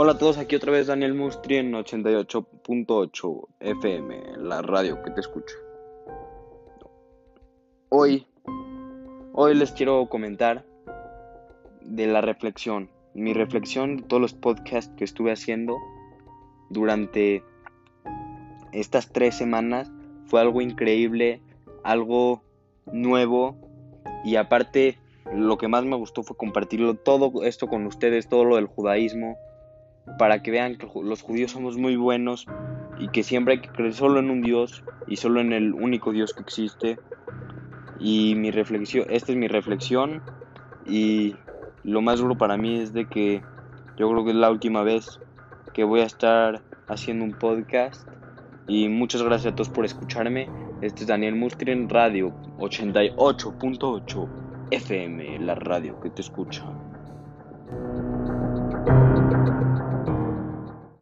Hola a todos, aquí otra vez Daniel Mustri en 88.8 FM, la radio que te escucha. Hoy, hoy les quiero comentar de la reflexión, mi reflexión de todos los podcasts que estuve haciendo durante estas tres semanas fue algo increíble, algo nuevo y aparte lo que más me gustó fue compartirlo todo esto con ustedes, todo lo del judaísmo para que vean que los judíos somos muy buenos y que siempre hay que creer solo en un Dios y solo en el único Dios que existe. Y mi reflexión, esta es mi reflexión y lo más duro para mí es de que yo creo que es la última vez que voy a estar haciendo un podcast y muchas gracias a todos por escucharme. Este es Daniel Mustri en Radio 88.8 FM, la radio que te escucha.